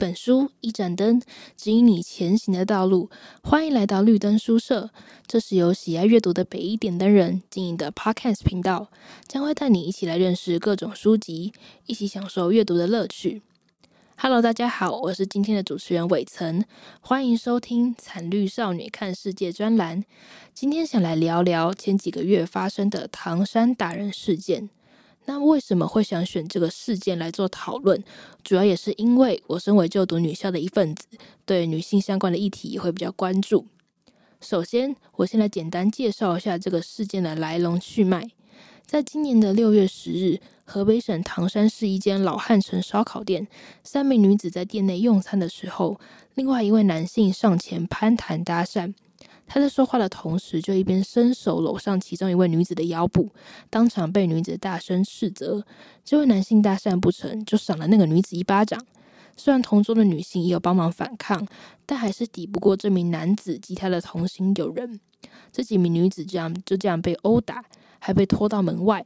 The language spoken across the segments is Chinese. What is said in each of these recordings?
本书，一盏灯，指引你前行的道路。欢迎来到绿灯书社，这是由喜爱阅读的北一点灯人经营的 Podcast 频道，将会带你一起来认识各种书籍，一起享受阅读的乐趣。Hello，大家好，我是今天的主持人伟岑，欢迎收听《惨绿少女看世界》专栏。今天想来聊聊前几个月发生的唐山打人事件。那为什么会想选这个事件来做讨论？主要也是因为我身为就读女校的一份子，对女性相关的议题也会比较关注。首先，我先来简单介绍一下这个事件的来龙去脉。在今年的六月十日，河北省唐山市一间老汉城烧烤店，三名女子在店内用餐的时候，另外一位男性上前攀谈搭讪。他在说话的同时，就一边伸手搂上其中一位女子的腰部，当场被女子大声斥责。这位男性搭讪不成，就赏了那个女子一巴掌。虽然同桌的女性也有帮忙反抗，但还是抵不过这名男子及他的同行友人。这几名女子这样就这样被殴打，还被拖到门外。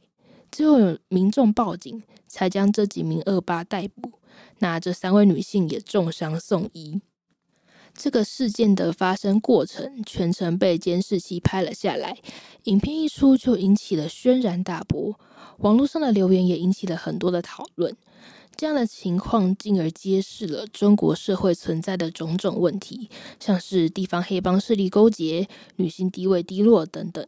最后有民众报警，才将这几名恶霸逮捕。那这三位女性也重伤送医。这个事件的发生过程全程被监视器拍了下来，影片一出就引起了轩然大波，网络上的留言也引起了很多的讨论。这样的情况进而揭示了中国社会存在的种种问题，像是地方黑帮势力勾结、女性地位低落等等。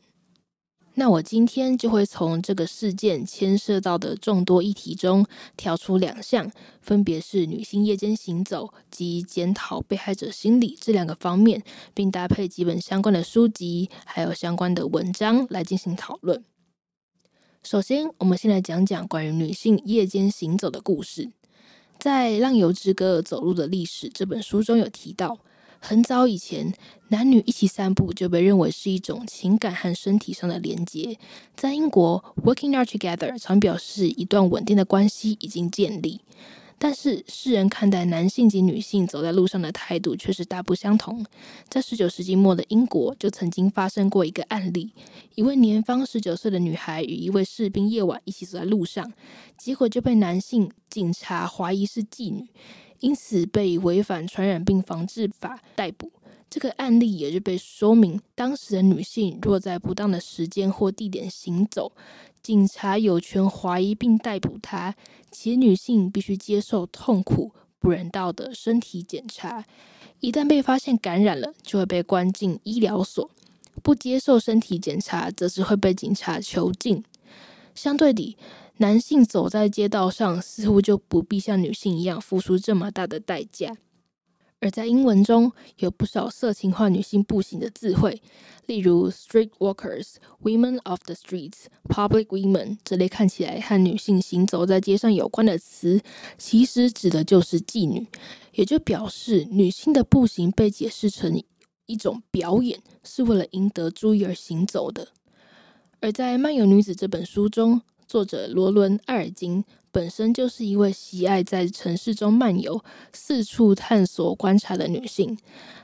那我今天就会从这个事件牵涉到的众多议题中挑出两项，分别是女性夜间行走及检讨被害者心理这两个方面，并搭配几本相关的书籍，还有相关的文章来进行讨论。首先，我们先来讲讲关于女性夜间行走的故事。在《浪游之歌：走路的历史》这本书中有提到。很早以前，男女一起散步就被认为是一种情感和身体上的连结。在英国，working out together 常表示一段稳定的关系已经建立。但是，世人看待男性及女性走在路上的态度却是大不相同。在十九世纪末的英国，就曾经发生过一个案例：一位年方十九岁的女孩与一位士兵夜晚一起走在路上，结果就被男性警察怀疑是妓女。因此被违反传染病防治法逮捕。这个案例也就被说明，当时的女性若在不当的时间或地点行走，警察有权怀疑并逮捕她，且女性必须接受痛苦、不人道的身体检查。一旦被发现感染了，就会被关进医疗所；不接受身体检查，则是会被警察囚禁。相对地，男性走在街道上，似乎就不必像女性一样付出这么大的代价。而在英文中，有不少色情化女性步行的字汇，例如 “street walkers”、“women of the streets”、“public women” 这类看起来和女性行走在街上有关的词，其实指的就是妓女，也就表示女性的步行被解释成一种表演，是为了赢得注意而行走的。而在《漫游女子》这本书中，作者罗伦·艾尔金本身就是一位喜爱在城市中漫游、四处探索、观察的女性。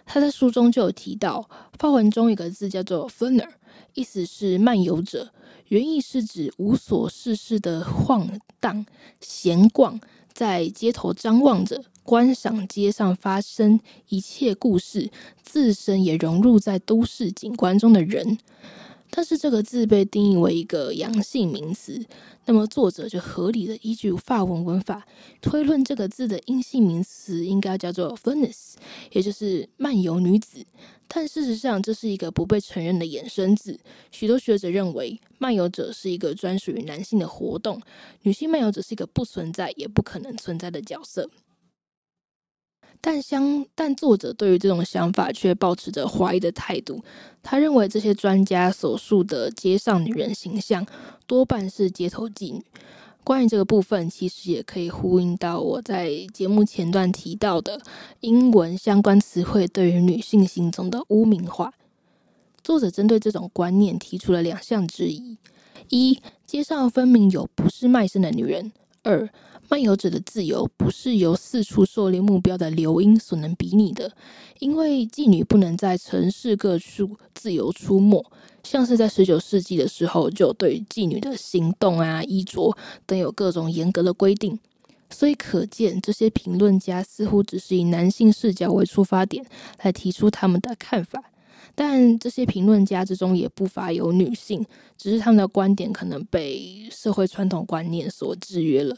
她在书中就有提到，法文中有个字叫做 “flâner”，意思是漫游者，原意是指无所事事的晃荡、闲逛，在街头张望着，观赏街上发生一切故事，自身也融入在都市景观中的人。但是这个字被定义为一个阳性名词，那么作者就合理的依据法文文法推论，这个字的阴性名词应该叫做 flâneuse，也就是漫游女子。但事实上，这是一个不被承认的衍生字。许多学者认为，漫游者是一个专属于男性的活动，女性漫游者是一个不存在也不可能存在的角色。但相但作者对于这种想法却抱持着怀疑的态度。他认为这些专家所述的街上女人形象多半是街头妓女。关于这个部分，其实也可以呼应到我在节目前段提到的英文相关词汇对于女性行踪的污名化。作者针对这种观念提出了两项质疑：一，街上分明有不是卖身的女人；二。漫游者的自由不是由四处狩猎目标的流莺所能比拟的，因为妓女不能在城市各处自由出没，像是在十九世纪的时候，就对妓女的行动啊、衣着等有各种严格的规定。所以可见，这些评论家似乎只是以男性视角为出发点来提出他们的看法。但这些评论家之中也不乏有女性，只是他们的观点可能被社会传统观念所制约了。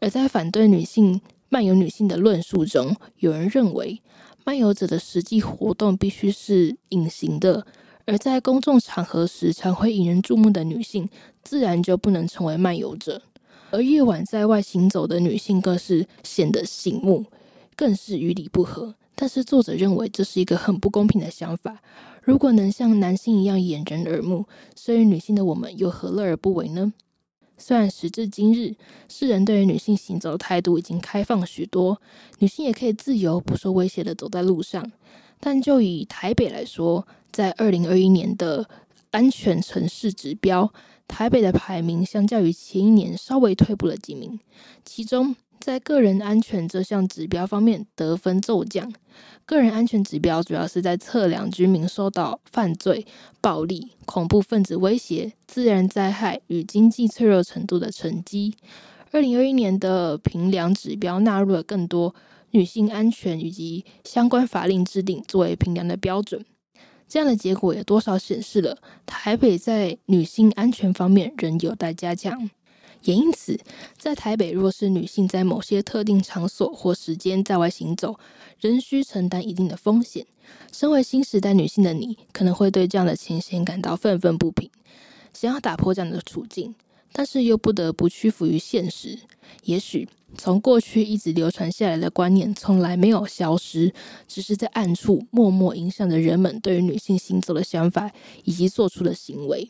而在反对女性漫游女性的论述中，有人认为漫游者的实际活动必须是隐形的，而在公众场合时常会引人注目的女性，自然就不能成为漫游者。而夜晚在外行走的女性更是显得醒目，更是与理不合。但是作者认为这是一个很不公平的想法。如果能像男性一样掩人耳目，身为女性的我们又何乐而不为呢？虽然时至今日，世人对于女性行走的态度已经开放许多，女性也可以自由不受威胁的走在路上，但就以台北来说，在二零二一年的安全城市指标，台北的排名相较于前一年稍微退步了几名，其中，在个人安全这项指标方面得分骤降。个人安全指标主要是在测量居民受到犯罪、暴力、恐怖分子威胁、自然灾害与经济脆弱程度的成绩。二零二一年的评量指标纳入了更多女性安全以及相关法令制定作为评量的标准。这样的结果也多少显示了台北在女性安全方面仍有待加强。也因此，在台北，若是女性在某些特定场所或时间在外行走，仍需承担一定的风险。身为新时代女性的你，可能会对这样的情形感到愤愤不平，想要打破这样的处境，但是又不得不屈服于现实。也许从过去一直流传下来的观念从来没有消失，只是在暗处默默影响着人们对于女性行走的想法以及做出的行为。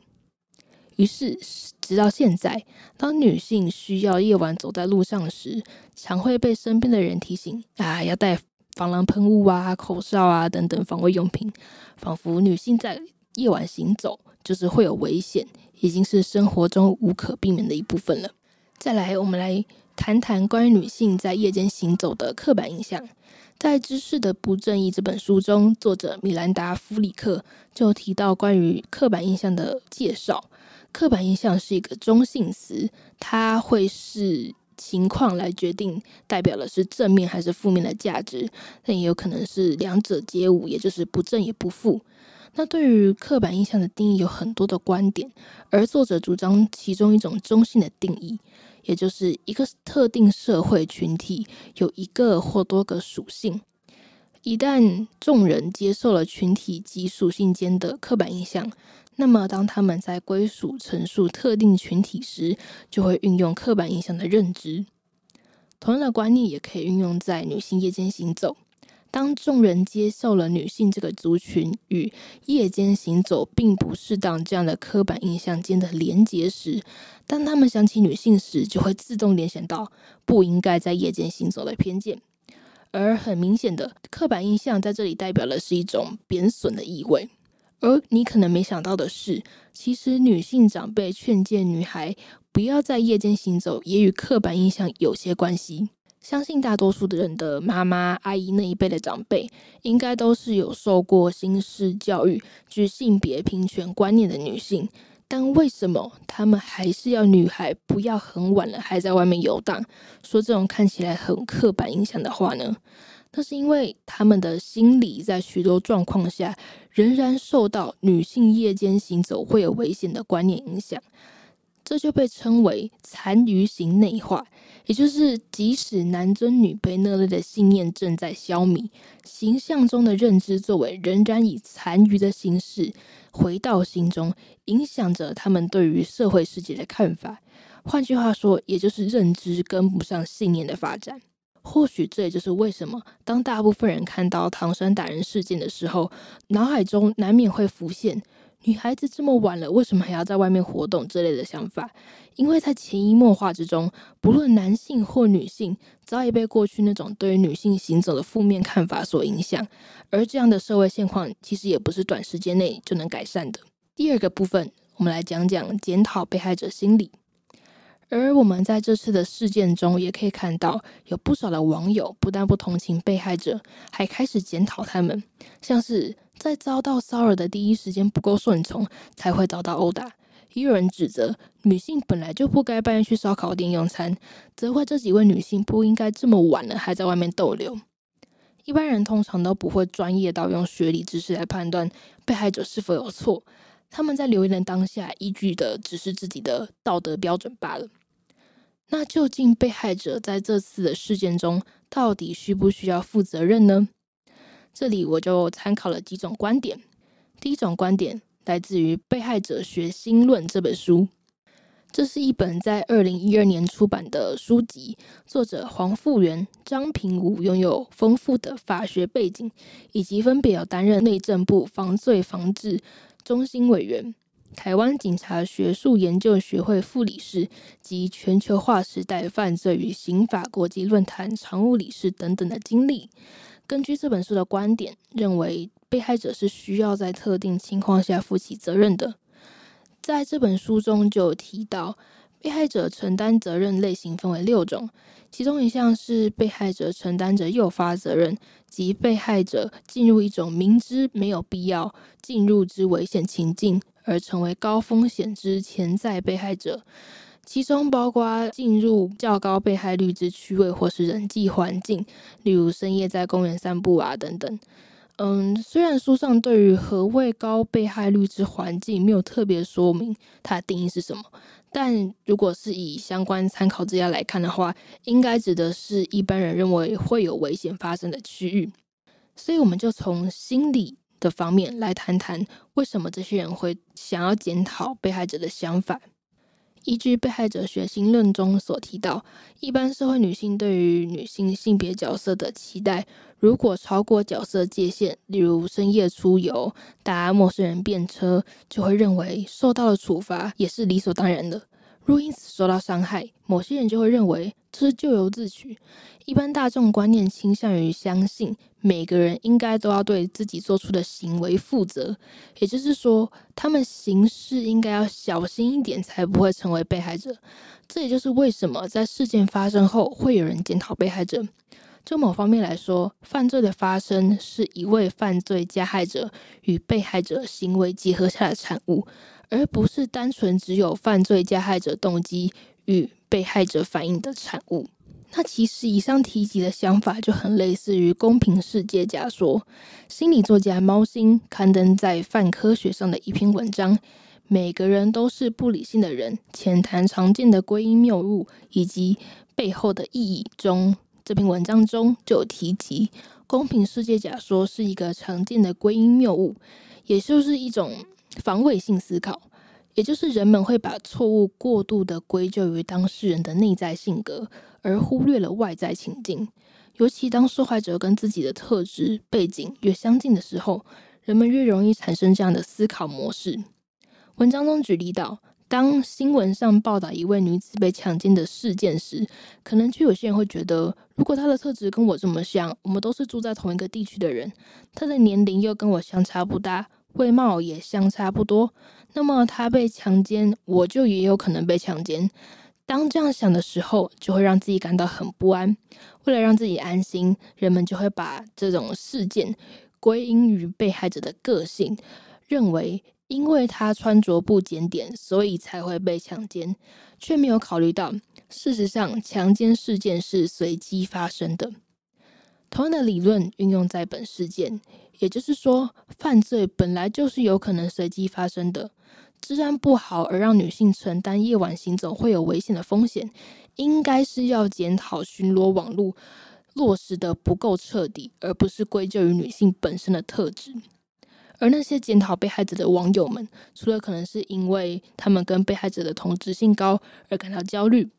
于是，直到现在，当女性需要夜晚走在路上时，常会被身边的人提醒：“啊，要带防狼喷雾啊、口哨啊等等防卫用品。”仿佛女性在夜晚行走就是会有危险，已经是生活中无可避免的一部分了。再来，我们来谈谈关于女性在夜间行走的刻板印象。在《知识的不正义》这本书中，作者米兰达·弗里克就提到关于刻板印象的介绍。刻板印象是一个中性词，它会视情况来决定代表的是正面还是负面的价值，但也有可能是两者皆无，也就是不正也不负。那对于刻板印象的定义有很多的观点，而作者主张其中一种中性的定义，也就是一个特定社会群体有一个或多个属性，一旦众人接受了群体及属性间的刻板印象。那么，当他们在归属陈述特定群体时，就会运用刻板印象的认知。同样的观念也可以运用在女性夜间行走。当众人接受了女性这个族群与夜间行走并不适当这样的刻板印象间的连结时，当他们想起女性时，就会自动联想到不应该在夜间行走的偏见。而很明显的，刻板印象在这里代表的是一种贬损的意味。而你可能没想到的是，其实女性长辈劝诫女孩不要在夜间行走，也与刻板印象有些关系。相信大多数的人的妈妈、阿姨那一辈的长辈，应该都是有受过新式教育、具性别平权观念的女性。但为什么他们还是要女孩不要很晚了还在外面游荡，说这种看起来很刻板印象的话呢？那是因为他们的心理在许多状况下仍然受到女性夜间行走会有危险的观念影响，这就被称为残余型内化，也就是即使男尊女卑那类的信念正在消弭，形象中的认知作为仍然以残余的形式回到心中，影响着他们对于社会世界的看法。换句话说，也就是认知跟不上信念的发展。或许这也就是为什么，当大部分人看到唐山打人事件的时候，脑海中难免会浮现“女孩子这么晚了，为什么还要在外面活动”之类的想法。因为在潜移默化之中，不论男性或女性，早已被过去那种对于女性行走的负面看法所影响。而这样的社会现况，其实也不是短时间内就能改善的。第二个部分，我们来讲讲检讨被害者心理。而我们在这次的事件中，也可以看到有不少的网友不但不同情被害者，还开始检讨他们，像是在遭到骚扰的第一时间不够顺从，才会遭到殴打；也有人指责女性本来就不该半夜去烧烤店用餐，责怪这几位女性不应该这么晚了还在外面逗留。一般人通常都不会专业到用学理知识来判断被害者是否有错，他们在留言的当下依据的只是自己的道德标准罢了。那究竟被害者在这次的事件中到底需不需要负责任呢？这里我就参考了几种观点。第一种观点来自于《被害者学新论》这本书。这是一本在二零一二年出版的书籍，作者黄复元、张平武拥有丰富的法学背景，以及分别有担任内政部防罪防治中心委员、台湾警察学术研究学会副理事及全球化时代犯罪与刑法国际论坛常务理事等等的经历。根据这本书的观点，认为被害者是需要在特定情况下负起责任的。在这本书中就提到，被害者承担责任类型分为六种，其中一项是被害者承担着诱发责任，即被害者进入一种明知没有必要进入之危险情境而成为高风险之潜在被害者，其中包括进入较高被害率之区位或是人际环境，例如深夜在公园散步啊等等。嗯，虽然书上对于何谓高被害率之环境没有特别说明它的定义是什么，但如果是以相关参考资料来看的话，应该指的是一般人认为会有危险发生的区域。所以，我们就从心理的方面来谈谈，为什么这些人会想要检讨被害者的想法。依据《被害者学心论》中所提到，一般社会女性对于女性性别角色的期待，如果超过角色界限，例如深夜出游、搭陌生人便车，就会认为受到了处罚也是理所当然的。若因此受到伤害，某些人就会认为这是咎由自取。一般大众观念倾向于相信每个人应该都要对自己做出的行为负责，也就是说，他们行事应该要小心一点，才不会成为被害者。这也就是为什么在事件发生后会有人检讨被害者。就某方面来说，犯罪的发生是一位犯罪加害者与被害者行为结合下的产物。而不是单纯只有犯罪加害者动机与被害者反应的产物。那其实以上提及的想法就很类似于公平世界假说。心理作家猫星刊登在泛科学上的一篇文章《每个人都是不理性的人》，浅谈常见的归因谬误以及背后的意义中，这篇文章中就有提及，公平世界假说是一个常见的归因谬误，也就是一种。防卫性思考，也就是人们会把错误过度的归咎于当事人的内在性格，而忽略了外在情境。尤其当受害者跟自己的特质背景越相近的时候，人们越容易产生这样的思考模式。文章中举例到，当新闻上报道一位女子被强奸的事件时，可能就有些人会觉得，如果她的特质跟我这么像，我们都是住在同一个地区的人，她的年龄又跟我相差不大。外貌也相差不多，那么他被强奸，我就也有可能被强奸。当这样想的时候，就会让自己感到很不安。为了让自己安心，人们就会把这种事件归因于被害者的个性，认为因为他穿着不检点，所以才会被强奸，却没有考虑到，事实上强奸事件是随机发生的。同样的理论运用在本事件。也就是说，犯罪本来就是有可能随机发生的。治安不好而让女性承担夜晚行走会有危险的风险，应该是要检讨巡逻网路落实的不够彻底，而不是归咎于女性本身的特质。而那些检讨被害者的网友们，除了可能是因为他们跟被害者的同质性高而感到焦虑。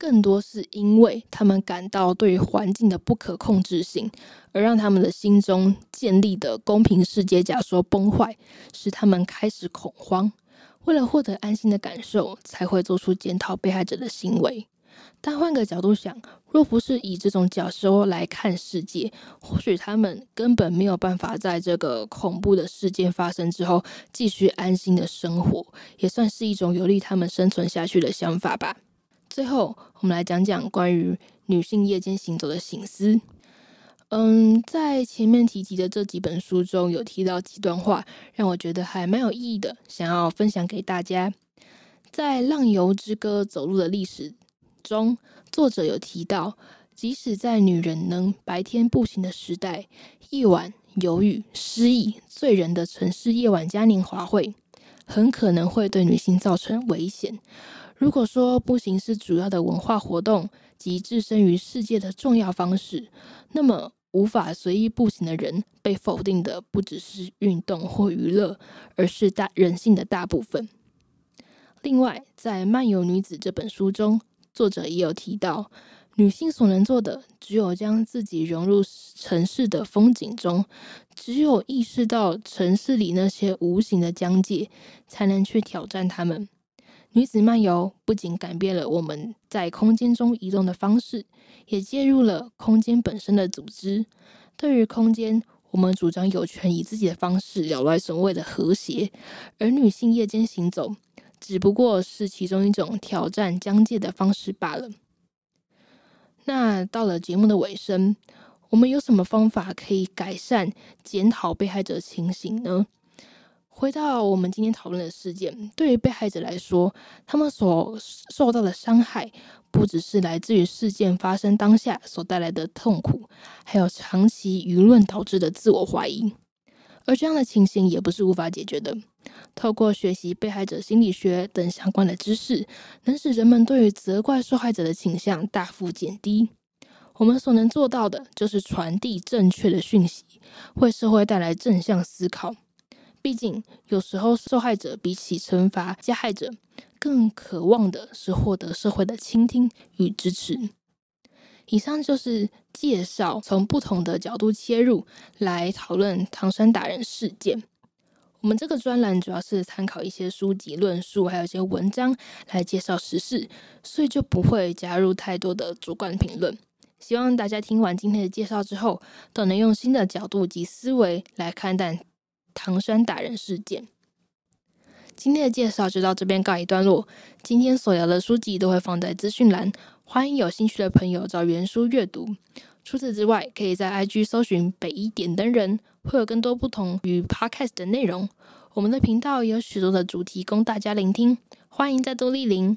更多是因为他们感到对环境的不可控制性，而让他们的心中建立的公平世界假说崩坏，使他们开始恐慌。为了获得安心的感受，才会做出检讨被害者的行为。但换个角度想，若不是以这种假说来看世界，或许他们根本没有办法在这个恐怖的事件发生之后继续安心的生活，也算是一种有利他们生存下去的想法吧。最后，我们来讲讲关于女性夜间行走的醒思。嗯，在前面提及的这几本书中有提到几段话，让我觉得还蛮有意义的，想要分享给大家。在《浪游之歌》走路的历史中，作者有提到，即使在女人能白天步行的时代，夜晚有雨、失意、醉人的城市夜晚嘉年华会，很可能会对女性造成危险。如果说步行是主要的文化活动及置身于世界的重要方式，那么无法随意步行的人被否定的不只是运动或娱乐，而是大人性的大部分。另外，在《漫游女子》这本书中，作者也有提到，女性所能做的只有将自己融入城市的风景中，只有意识到城市里那些无形的疆界，才能去挑战他们。女子漫游不仅改变了我们在空间中移动的方式，也介入了空间本身的组织。对于空间，我们主张有权以自己的方式扰乱所谓的和谐，而女性夜间行走只不过是其中一种挑战疆界的方式罢了。那到了节目的尾声，我们有什么方法可以改善检讨被害者情形呢？回到我们今天讨论的事件，对于被害者来说，他们所受到的伤害，不只是来自于事件发生当下所带来的痛苦，还有长期舆论导致的自我怀疑。而这样的情形也不是无法解决的。透过学习被害者心理学等相关的知识，能使人们对于责怪受害者的倾向大幅减低。我们所能做到的，就是传递正确的讯息，为社会带来正向思考。毕竟，有时候受害者比起惩罚加害者，更渴望的是获得社会的倾听与支持。以上就是介绍，从不同的角度切入来讨论唐山打人事件。我们这个专栏主要是参考一些书籍论述，还有一些文章来介绍时事，所以就不会加入太多的主观评论。希望大家听完今天的介绍之后，都能用新的角度及思维来看待。唐山打人事件，今天的介绍就到这边告一段落。今天所聊的书籍都会放在资讯栏，欢迎有兴趣的朋友找原书阅读。除此之外，可以在 IG 搜寻北一点灯人，会有更多不同于 Podcast 的内容。我们的频道有许多的主题供大家聆听，欢迎再多莅临。